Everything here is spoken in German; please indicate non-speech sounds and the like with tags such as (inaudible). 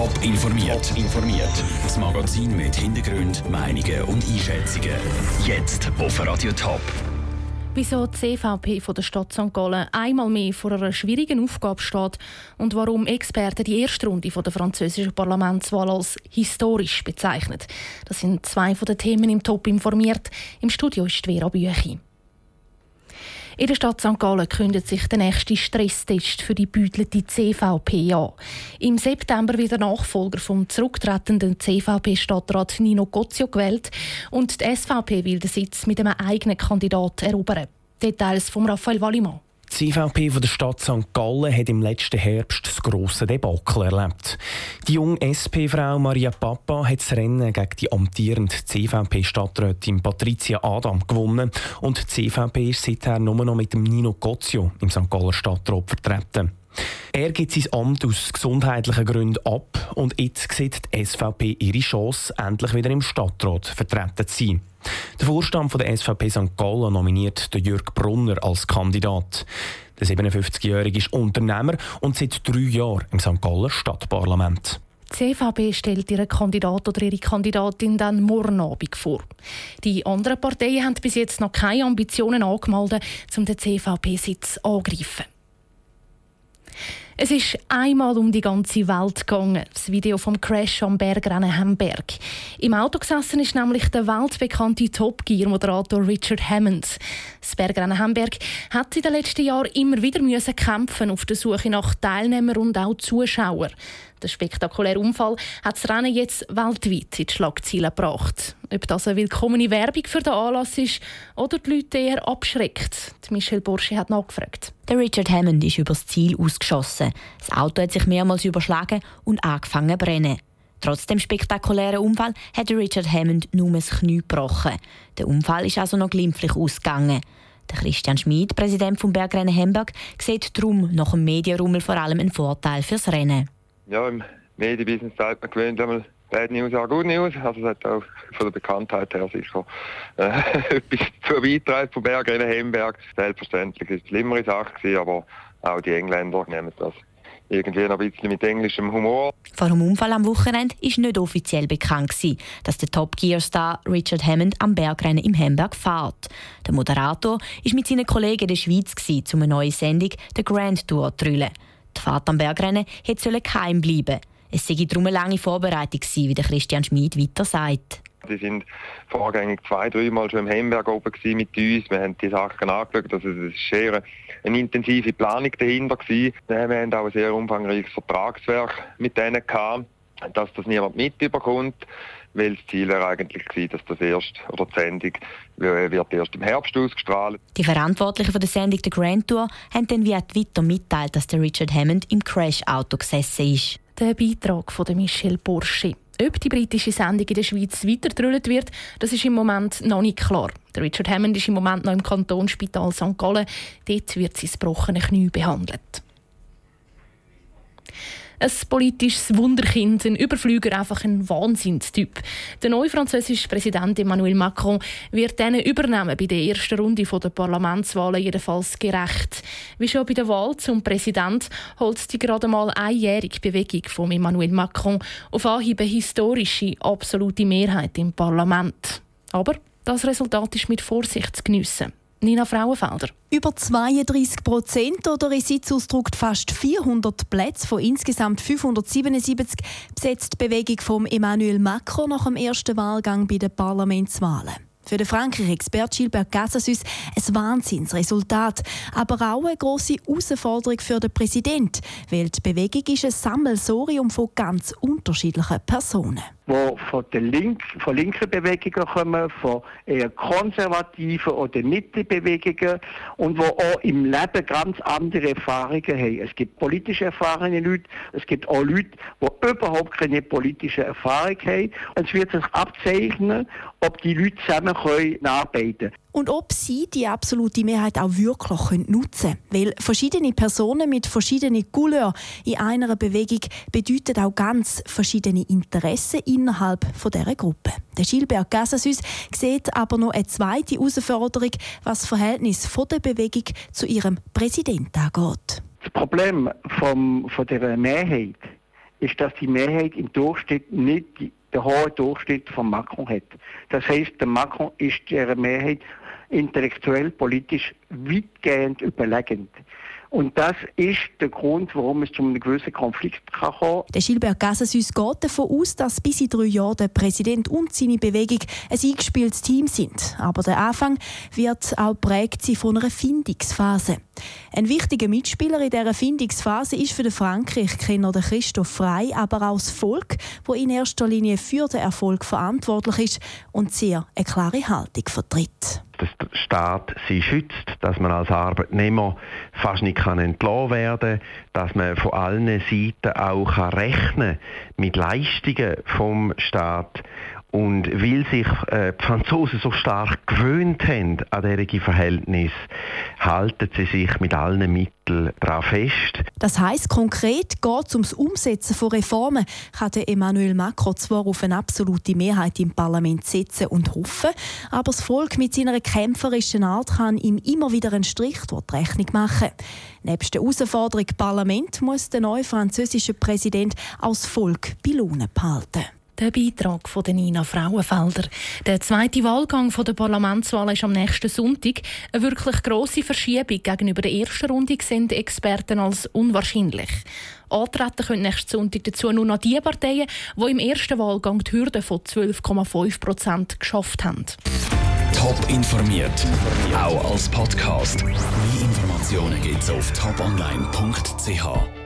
Top informiert. informiert. Das Magazin mit Hintergrund, Meinungen und Einschätzungen. Jetzt auf Radio Top. Wieso die CVP von der Stadt St. Gallen einmal mehr vor einer schwierigen Aufgabe steht und warum Experten die erste Runde der französischen Parlamentswahl als historisch bezeichnen. Das sind zwei von den Themen im Top informiert. Im Studio ist Vera Büchi. In der Stadt St. Gallen kündet sich der nächste Stresstest für die büdelte CVP an. Im September wird der Nachfolger vom zurücktretenden CVP-Stadtrat Nino Gozio gewählt und die SVP will den Sitz mit einem eigenen Kandidat erobern. Details von Raphael Wallimann. Die CVP von der Stadt St. Gallen hat im letzten Herbst das grosse Debakel erlebt. Die junge SP-Frau Maria Papa hat das Rennen gegen die amtierende CVP-Stadträtin Patricia Adam gewonnen und die CVP ist seither nur noch mit dem Nino Gozio im St. Galler Stadtrat vertreten. Er gibt sein Amt aus gesundheitlichen Gründen ab und jetzt sieht die SVP ihre Chance, endlich wieder im Stadtrat vertreten zu sein. Der Vorstand der SVP St. Gallen nominiert Jörg Brunner als Kandidat. Der 57-Jährige ist Unternehmer und seit drei Jahren im St. Gallen Stadtparlament. Die CVP stellt ihren Kandidat oder ihre Kandidatin dann morgen Abend vor. Die anderen Parteien haben bis jetzt noch keine Ambitionen angemeldet, um den CVP-Sitz anzugreifen. Es ist einmal um die ganze Welt gegangen. Das Video vom Crash am Bergrennen Hamburg. Im Auto gesessen ist nämlich der weltbekannte Top Gear Moderator Richard Hammond. Das Bergrennen Hamburg hat in den letzten Jahren immer wieder müssen kämpfen auf der Suche nach Teilnehmern und auch Zuschauern. Der spektakuläre Unfall hat das Rennen jetzt weltweit in die Schlagzeilen gebracht. Ob das eine willkommene Werbung für den Anlass ist oder die Leute eher abschreckt. Die Michelle Borsche hat nachgefragt. Der Richard Hammond ist übers Ziel ausgeschossen. Das Auto hat sich mehrmals überschlagen und angefangen zu brennen. Trotz dem spektakulären Unfall hat Richard Hammond nur das Knie gebrochen. Der Unfall ist also noch glimpflich ausgegangen. Der Christian Schmid, Präsident vom Bergrennen Hamburg, sieht darum nach dem Medienrummel vor allem einen Vorteil fürs Rennen ja, im Medienbusiness sagt man gewöhnt einmal Bad News, auch Good News. Also es hat auch von der Bekanntheit her sicher äh, (laughs) etwas zu beitragen von Berger in Hemberg. Selbstverständlich ist es schlimmere Sache gewesen, aber auch die Engländer nehmen das irgendwie noch ein bisschen mit englischem Humor. Vor dem Unfall am Wochenende ist nicht offiziell bekannt gewesen, dass der Top Gear Star Richard Hammond am Bergrennen im Hamburg fährt. Der Moderator ist mit seinen Kollegen in der Schweiz gewesen, um eine neue Sendung, der Grand Tour, zu drüllen. Die Fahrt am Bergrennen hätte geheim bleiben Es sei darum eine lange Vorbereitung gewesen, wie Christian Schmid weiter sagt. Sie sind vorgängig zwei, dreimal schon im Heimberg oben mit uns. Wir haben die Sachen angeschaut. Also es war sehr eine intensive Planung dahinter. Gewesen. Wir haben auch ein sehr umfangreiches Vertragswerk mit denen gehabt, dass das niemand mitbekommt weil das Ziel war eigentlich gewesen, dass das erst, oder die Sendung wird erst im Herbst ausgestrahlt. Die Verantwortlichen für die Sendung der Grand Tour haben dann via Twitter mitteilt, dass der Richard Hammond im Crash-Auto gesessen ist. Der Beitrag von Michel Burschi. Ob die britische Sendung in der Schweiz weitergedrüllt wird, das ist im Moment noch nicht klar. Der Richard Hammond ist im Moment noch im Kantonsspital St. Gallen. Dort wird sein gebrochene Knie behandelt ein politisches Wunderkind, ein Überflüger, einfach ein Wahnsinnstyp. Der neue französische Präsident Emmanuel Macron wird diesen übernehmen bei der ersten Runde der Parlamentswahlen jedenfalls gerecht. Wie schon bei der Wahl zum Präsident holt die gerade mal einjährige Bewegung von Emmanuel Macron auf Anhieb eine historische, absolute Mehrheit im Parlament. Aber das Resultat ist mit Vorsicht zu geniessen. Nina Frauenfelder. Über 32 Prozent oder in Sitzausdruck fast 400 Plätze von insgesamt 577 besetzt die Bewegung von Emmanuel Macron nach dem ersten Wahlgang bei den Parlamentswahlen. Für den Frankreich-Expert Gilbert Casassus ein Wahnsinnsresultat, aber auch eine grosse Herausforderung für den Präsidenten, weil die Bewegung ist ein Sammelsorium von ganz unterschiedlichen Personen die von den Link, von linken Bewegungen kommen, von eher konservativen oder Mittebewegungen und die auch im Leben ganz andere Erfahrungen haben. Es gibt politische erfahrene Leute, es gibt auch Leute, die überhaupt keine politische Erfahrung haben. Und es wird sich abzeichnen, ob die Leute zusammen arbeiten können und ob sie die absolute Mehrheit auch wirklich nutzen können. Weil verschiedene Personen mit verschiedenen Couleurs in einer Bewegung bedeuten auch ganz verschiedene Interessen innerhalb dieser Gruppe. Der Gilbert Gassasüs sieht aber noch eine zweite Herausforderung, was das Verhältnis der Bewegung zu ihrem Präsidenten angeht. Das Problem vom, von der Mehrheit ist, dass die Mehrheit im Durchschnitt nicht den hohen Durchschnitt von Macron hat. Das heißt, der Macron ist der Mehrheit intellektuell, politisch weitgehend überlegend. Und das ist der Grund, warum es zu einem gewissen Konflikt kann kommen kann. Gilbert Gassensus geht davon aus, dass bis in drei Jahren der Präsident und seine Bewegung ein eingespieltes Team sind. Aber der Anfang wird auch prägt sein von einer Findungsphase. Ein wichtiger Mitspieler in dieser Findungsphase ist für den Frankreich-Kenner Christoph Frey, aber auch das Volk, wo in erster Linie für den Erfolg verantwortlich ist und sehr eine klare Haltung vertritt. Dass der Staat sie schützt, dass man als Arbeitnehmer fast nicht kann entlassen werden, dass man von allen Seiten auch kann rechnen mit Leistungen vom Staat und weil sich äh, die Franzosen so stark gewöhnt haben an diese Verhältnisse, halten sie sich mit allen Mitteln daran fest. Das heisst, konkret geht es ums Umsetzen von Reformen. Kann Emmanuel Macron zwar auf eine absolute Mehrheit im Parlament setzen und hoffen, aber das Volk mit seiner kämpferischen Art kann ihm immer wieder einen Strich durch die Rechnung machen. Neben der Herausforderung Parlament muss der neue französische Präsident aus Volk Laune behalten. Der Beitrag von Nina Frauenfelder. Der zweite Wahlgang der Parlamentswahl ist am nächsten Sonntag. Eine wirklich grosse Verschiebung gegenüber der ersten Runde sehen die Experten als unwahrscheinlich. Antreten können nächsten Sonntag dazu nur noch die Parteien, die im ersten Wahlgang die Hürde von 12,5 Prozent geschafft haben. Top informiert, auch als Podcast. Mehr Informationen gibt es auf toponline.ch.